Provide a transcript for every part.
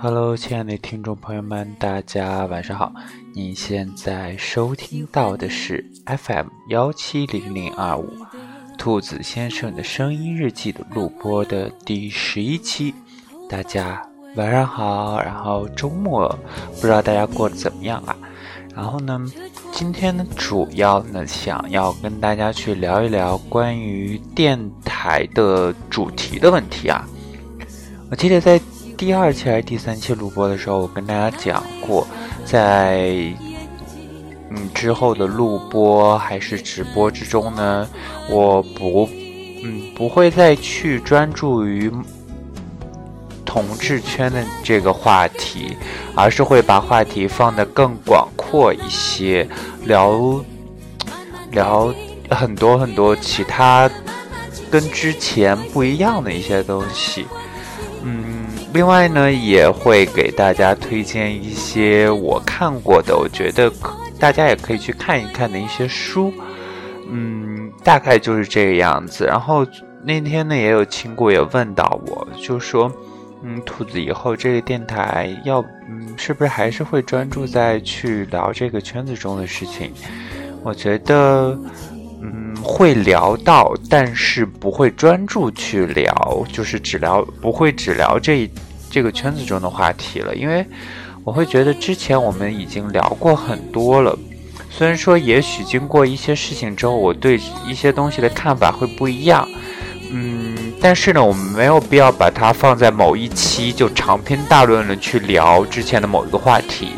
Hello，亲爱的听众朋友们，大家晚上好。你现在收听到的是 FM 幺七零零二五兔子先生的声音日记的录播的第十一期。大家晚上好，然后周末不知道大家过得怎么样啊？然后呢，今天呢，主要呢想要跟大家去聊一聊关于电台的主题的问题啊。我记得在第二期还是第三期录播的时候，我跟大家讲过，在嗯之后的录播还是直播之中呢，我不嗯不会再去专注于同志圈的这个话题，而是会把话题放得更广阔一些，聊聊很多很多其他跟之前不一样的一些东西。另外呢，也会给大家推荐一些我看过的，我觉得大家也可以去看一看的一些书。嗯，大概就是这个样子。然后那天呢，也有亲故也问到我，就说，嗯，兔子以后这个电台要，嗯，是不是还是会专注在去聊这个圈子中的事情？我觉得。嗯，会聊到，但是不会专注去聊，就是只聊，不会只聊这一这个圈子中的话题了。因为我会觉得之前我们已经聊过很多了，虽然说也许经过一些事情之后，我对一些东西的看法会不一样，嗯，但是呢，我们没有必要把它放在某一期就长篇大论的去聊之前的某一个话题，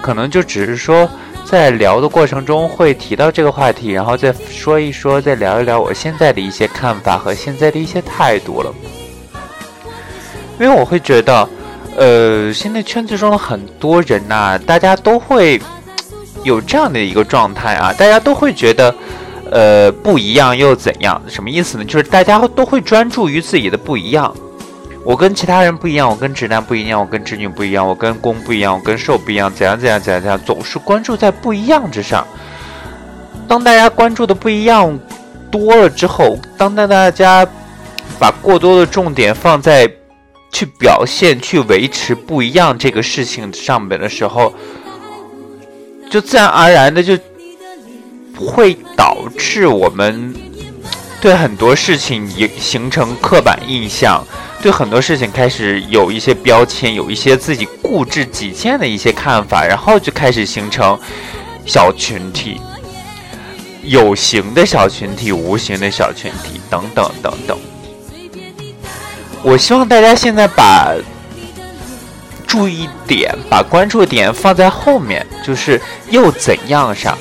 可能就只是说。在聊的过程中会提到这个话题，然后再说一说，再聊一聊我现在的一些看法和现在的一些态度了。因为我会觉得，呃，现在圈子中的很多人呐，大家都会有这样的一个状态啊，大家都会觉得，呃，不一样又怎样？什么意思呢？就是大家都会专注于自己的不一样。我跟其他人不一样，我跟直男不一样，我跟直女不一样，我跟攻不一样，我跟受不一样，怎样怎样怎样怎样，总是关注在不一样之上。当大家关注的不一样多了之后，当当大家把过多的重点放在去表现、去维持不一样这个事情上面的时候，就自然而然的就会导致我们对很多事情形形成刻板印象。对很多事情开始有一些标签，有一些自己固执己见的一些看法，然后就开始形成小群体，有形的小群体、无形的小群体等等等等。我希望大家现在把注意点、把关注点放在后面，就是又怎样上，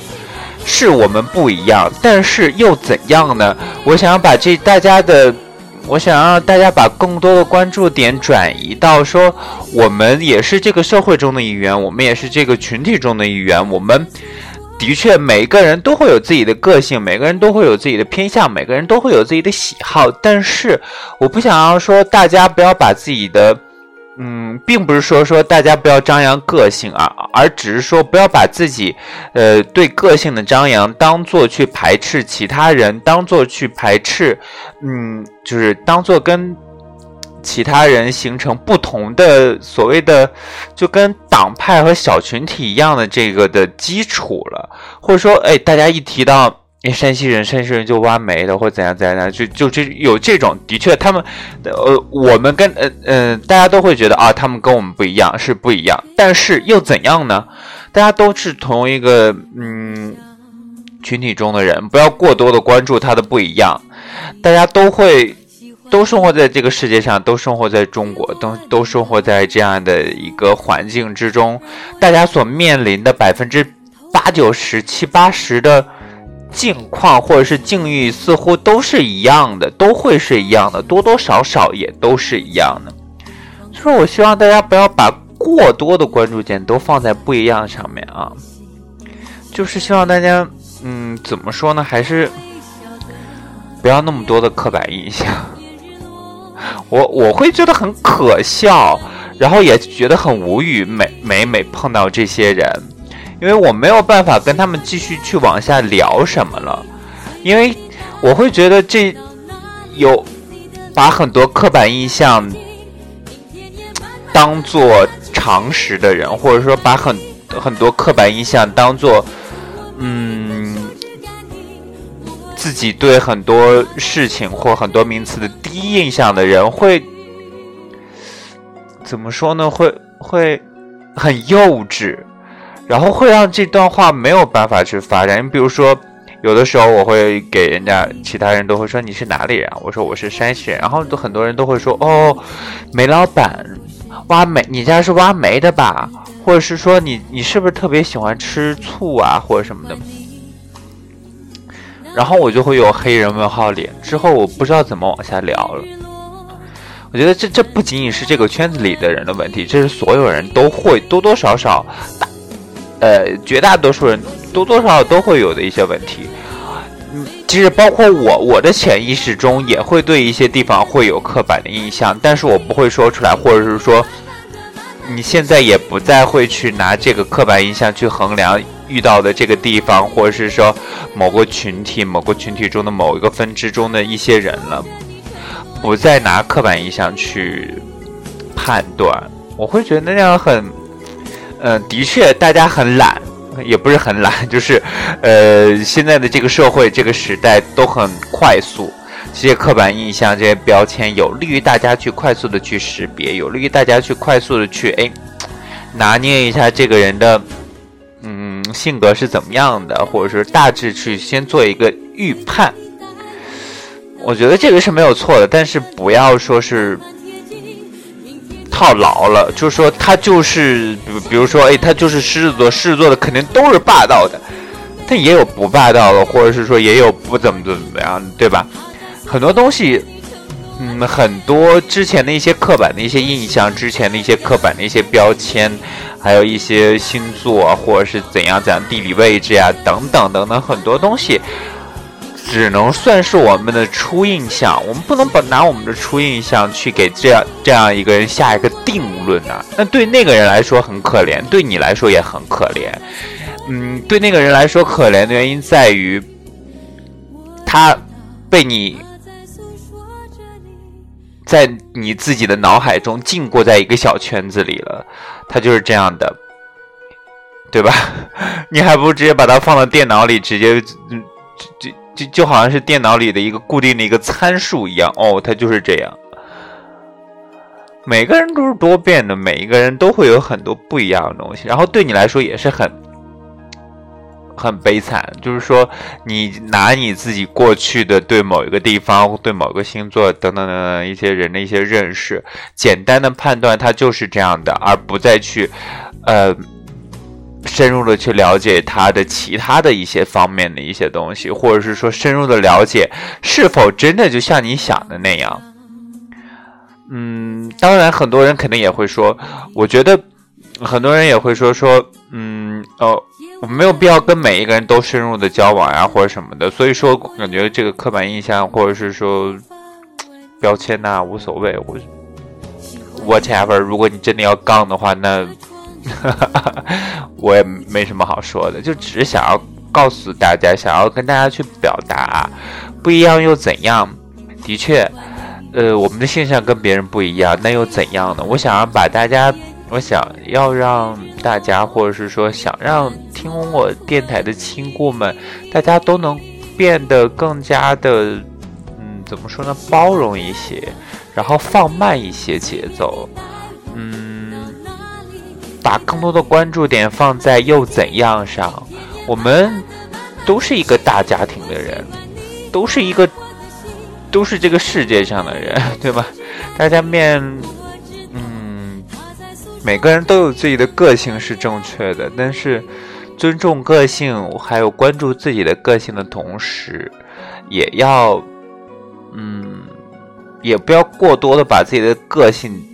是我们不一样，但是又怎样呢？我想要把这大家的。我想让大家把更多的关注点转移到说，我们也是这个社会中的一员，我们也是这个群体中的一员。我们的确每个人都会有自己的个性，每个人都会有自己的偏向，每个人都会有自己的喜好。但是，我不想要说大家不要把自己的。嗯，并不是说说大家不要张扬个性啊，而只是说不要把自己，呃，对个性的张扬当做去排斥其他人，当做去排斥，嗯，就是当做跟其他人形成不同的所谓的，就跟党派和小群体一样的这个的基础了，或者说，哎，大家一提到。因为山西人，山西人就挖煤的，或怎样怎样，就就这有这种，的确，他们，呃，我们跟呃呃，大家都会觉得啊，他们跟我们不一样，是不一样，但是又怎样呢？大家都是同一个嗯群体中的人，不要过多的关注他的不一样。大家都会都生活在这个世界上，都生活在中国，都都生活在这样的一个环境之中，大家所面临的百分之八九十七八十的。境况或者是境遇似乎都是一样的，都会是一样的，多多少少也都是一样的。所以，我希望大家不要把过多的关注点都放在不一样上面啊。就是希望大家，嗯，怎么说呢？还是不要那么多的刻板印象。我我会觉得很可笑，然后也觉得很无语。每每每碰到这些人。因为我没有办法跟他们继续去往下聊什么了，因为我会觉得这有把很多刻板印象当做常识的人，或者说把很很多刻板印象当做嗯自己对很多事情或很多名词的第一印象的人，会怎么说呢？会会很幼稚，然后会让这段话没有办法去发展。你比如说。有的时候我会给人家，其他人都会说你是哪里人？我说我是山西人，然后都很多人都会说哦，煤老板挖煤，你家是挖煤的吧？或者是说你你是不是特别喜欢吃醋啊，或者什么的？然后我就会有黑人问号脸，之后我不知道怎么往下聊了。我觉得这这不仅仅是这个圈子里的人的问题，这是所有人都会多多少少大，呃，绝大多数人。多多少少都会有的一些问题，嗯，其实包括我，我的潜意识中也会对一些地方会有刻板的印象，但是我不会说出来，或者是说，你现在也不再会去拿这个刻板印象去衡量遇到的这个地方，或者是说某个群体、某个群体中的某一个分支中的一些人了，不再拿刻板印象去判断，我会觉得那样很，嗯，的确大家很懒。也不是很懒，就是，呃，现在的这个社会、这个时代都很快速，这些刻板印象、这些标签有利于大家去快速的去识别，有利于大家去快速的去哎拿捏一下这个人的性格是怎么样的，或者是大致去先做一个预判。我觉得这个是没有错的，但是不要说是。套牢了，就是说他就是，比比如说，哎，他就是狮子座，狮子座的肯定都是霸道的，但也有不霸道的，或者是说也有不怎么怎么样，对吧？很多东西，嗯，很多之前的一些刻板的一些印象，之前的一些刻板的一些标签，还有一些星座或者是怎样怎样地理位置呀，等等等等很多东西。只能算是我们的初印象，我们不能把拿我们的初印象去给这样这样一个人下一个定论啊。那对那个人来说很可怜，对你来说也很可怜。嗯，对那个人来说可怜的原因在于，他被你在你自己的脑海中禁锢在一个小圈子里了，他就是这样的，对吧？你还不如直接把它放到电脑里，直接嗯，就。就就好像是电脑里的一个固定的一个参数一样哦，它就是这样。每个人都是多变的，每一个人都会有很多不一样的东西。然后对你来说也是很很悲惨，就是说你拿你自己过去的对某一个地方、对某个星座等等等等一些人的一些认识，简单的判断它就是这样的，而不再去呃。深入的去了解他的其他的一些方面的一些东西，或者是说深入的了解是否真的就像你想的那样。嗯，当然很多人肯定也会说，我觉得很多人也会说说，嗯，哦，我没有必要跟每一个人都深入的交往呀，或者什么的。所以说，感觉这个刻板印象或者是说标签呐，无所谓，我 whatever。如果你真的要杠的话，那。我也没什么好说的，就只是想要告诉大家，想要跟大家去表达，不一样又怎样？的确，呃，我们的现象跟别人不一样，那又怎样呢？我想要把大家，我想要让大家，或者是说想让听我电台的亲故们，大家都能变得更加的，嗯，怎么说呢？包容一些，然后放慢一些节奏，嗯。把更多的关注点放在又怎样上？我们都是一个大家庭的人，都是一个，都是这个世界上的人，对吧？大家面，每个人都有自己的个性是正确的，但是尊重个性，还有关注自己的个性的同时，也要，嗯，也不要过多的把自己的个性。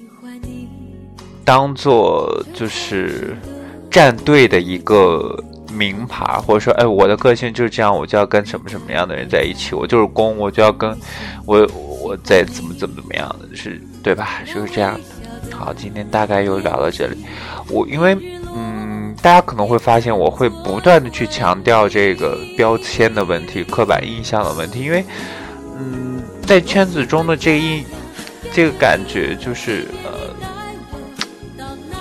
当做就是站队的一个名牌，或者说，哎，我的个性就是这样，我就要跟什么什么样的人在一起，我就是攻，我就要跟我我再怎么怎么怎么样的，是对吧？就是这样的。好，今天大概又聊到这里。我因为嗯，大家可能会发现，我会不断的去强调这个标签的问题、刻板印象的问题，因为嗯，在圈子中的这一这个感觉就是呃。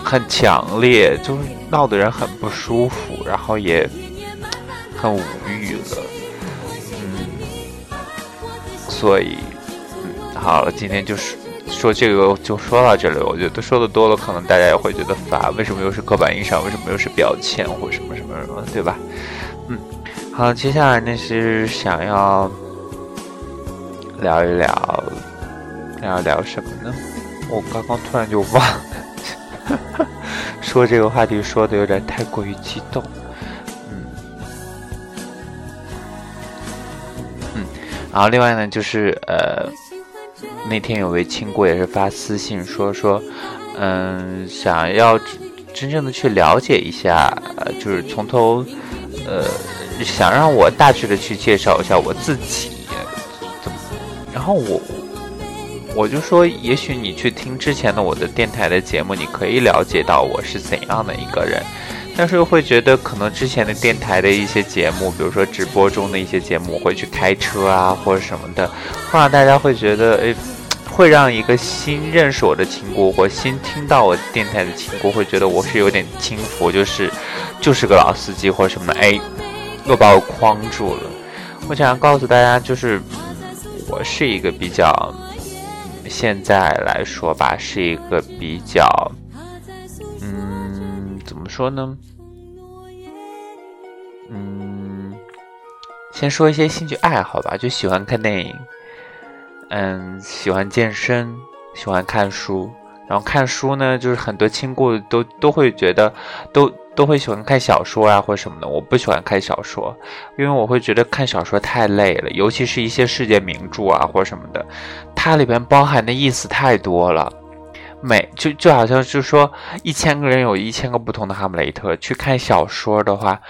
很强烈，就是闹得人很不舒服，然后也很无语了。嗯，所以，嗯，好了，今天就是说这个就说到这里。我觉得说的多了，可能大家也会觉得烦。为什么又是刻板印象？为什么又是标签或什么什么什么？对吧？嗯，好，接下来呢是想要聊一聊，要聊什么呢？我刚刚突然就忘了，说这个话题说的有点太过于激动。嗯嗯，然后另外呢就是呃，那天有位亲姑也是发私信说说，嗯，想要真正的去了解一下，就是从头。呃，想让我大致的去介绍一下我自己，怎么？然后我我就说，也许你去听之前的我的电台的节目，你可以了解到我是怎样的一个人。但是又会觉得，可能之前的电台的一些节目，比如说直播中的一些节目，会去开车啊或者什么的，会让大家会觉得，哎，会让一个新认识我的亲姑或新听到我电台的亲姑会觉得我是有点轻浮，就是。就是个老司机或什么的，哎，又把我框住了。我想要告诉大家，就是我是一个比较，现在来说吧，是一个比较，说呢？嗯，先说一些兴趣爱好吧，就喜欢看电影，嗯，喜欢健身，喜欢看书。然后看书呢，就是很多亲故都都会觉得，都都会喜欢看小说啊，或什么的。我不喜欢看小说，因为我会觉得看小说太累了，尤其是一些世界名著啊，或什么的，它里边包含的意思太多了。每就就好像是说，一千个人有一千个不同的哈姆雷特。去看小说的话。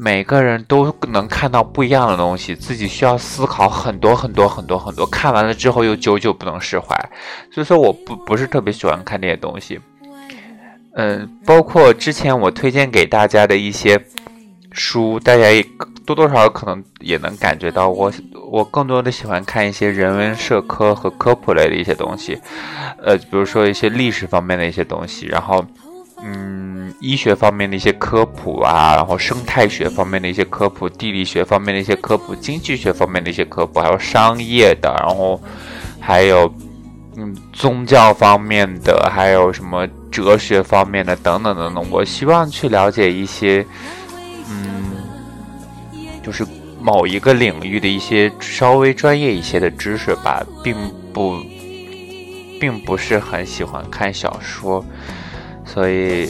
每个人都能看到不一样的东西，自己需要思考很多很多很多很多。看完了之后又久久不能释怀，所以说我不不是特别喜欢看这些东西。嗯，包括之前我推荐给大家的一些书，大家也多多少少可能也能感觉到，我我更多的喜欢看一些人文社科和科普类的一些东西，呃，比如说一些历史方面的一些东西，然后。嗯，医学方面的一些科普啊，然后生态学方面的一些科普，地理学方面的一些科普，经济学方面的一些科普，还有商业的，然后还有嗯宗教方面的，还有什么哲学方面的等等等等。我希望去了解一些，就是某一个领域的一些稍微专业一些的知识吧，并不，并不是很喜欢看小说。所以，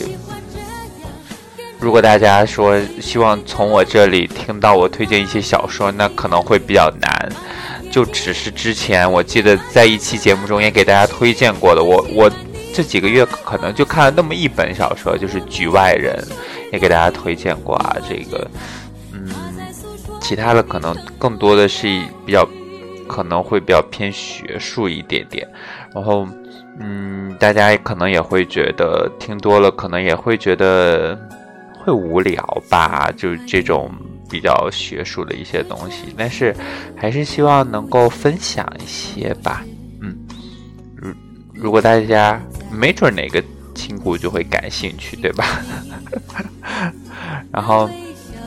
如果大家说希望从我这里听到我推荐一些小说，那可能会比较难。就只是之前我记得在一期节目中也给大家推荐过的，我我这几个月可能就看了那么一本小说，就是《局外人》，也给大家推荐过啊。这个，其他的可能更多的是比较可能会比较偏学术一点点，然后。嗯，大家可能也会觉得听多了，可能也会觉得会无聊吧，就这种比较学术的一些东西。但是还是希望能够分享一些吧。嗯，如如果大家没准哪个亲故就会感兴趣，对吧？然后，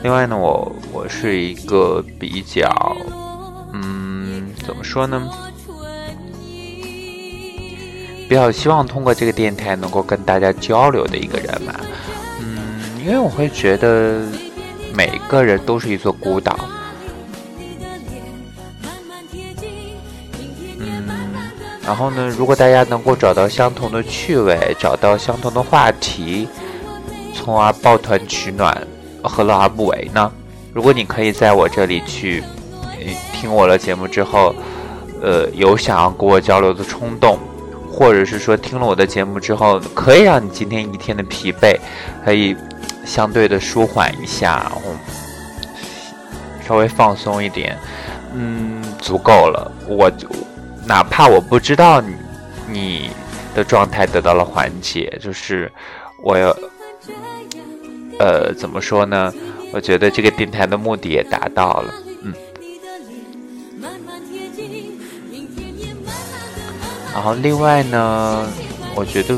另外呢，我我是一个比较，嗯，怎么说呢？比较希望通过这个电台能够跟大家交流的一个人嘛，嗯，因为我会觉得每个人都是一座孤岛，嗯，然后呢，如果大家能够找到相同的趣味，找到相同的话题，从而抱团取暖，何乐而不为呢？如果你可以在我这里去听我的节目之后，呃，有想要跟我交流的冲动。或者是说听了我的节目之后，可以让你今天一天的疲惫可以相对的舒缓一下，然后稍微放松一点，嗯，足够了。我就哪怕我不知道你你的状态得到了缓解，就是我要呃怎么说呢？我觉得这个电台的目的也达到了。嗯然后另外呢，我觉得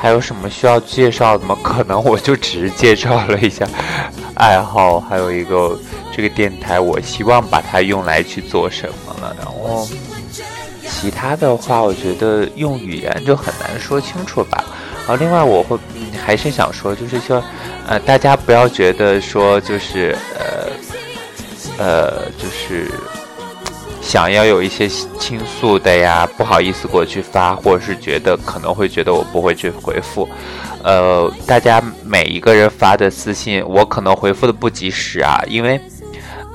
还有什么需要介绍的吗？可能我就只是介绍了一下 爱好，还有一个这个电台，我希望把它用来去做什么了。然后其他的话，我觉得用语言就很难说清楚吧。然后另外我会还是想说，就是说，呃，大家不要觉得说就是呃呃就是。想要有一些倾诉的呀，不好意思过去发，或者是觉得可能会觉得我不会去回复，呃，大家每一个人发的私信，我可能回复的不及时啊，因为，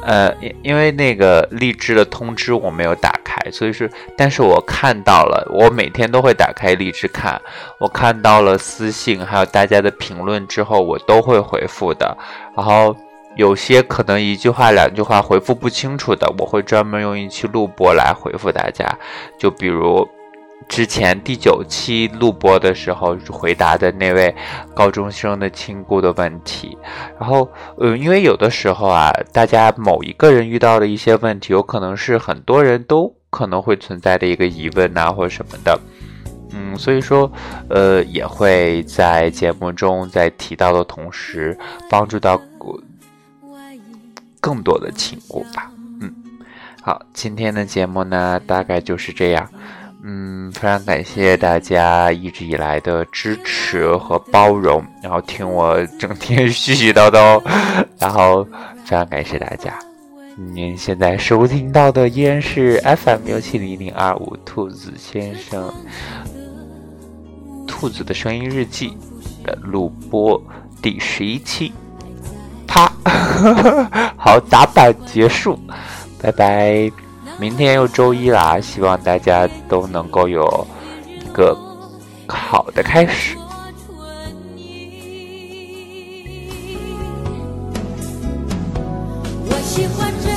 呃，因因为那个荔枝的通知我没有打开，所以是，但是我看到了，我每天都会打开荔枝看，我看到了私信还有大家的评论之后，我都会回复的，然后。有些可能一句话、两句话回复不清楚的，我会专门用一期录播来回复大家。就比如之前第九期录播的时候回答的那位高中生的亲故的问题。然后，呃，因为有的时候啊，大家某一个人遇到的一些问题，有可能是很多人都可能会存在的一个疑问呐，或者什么的。嗯，所以说，呃，也会在节目中在提到的同时，帮助到。更多的亲故吧，嗯，好，今天的节目呢，大概就是这样，嗯，非常感谢大家一直以来的支持和包容，然后听我整天絮絮叨叨，然后非常感谢大家。您现在收听到的依然是 FM 幺七零零二五兔子先生，兔子的声音日记的录播第十一期。啪，好，打板结束，拜拜，明天又周一啦希望大家都能够有一个好的开始。我喜欢这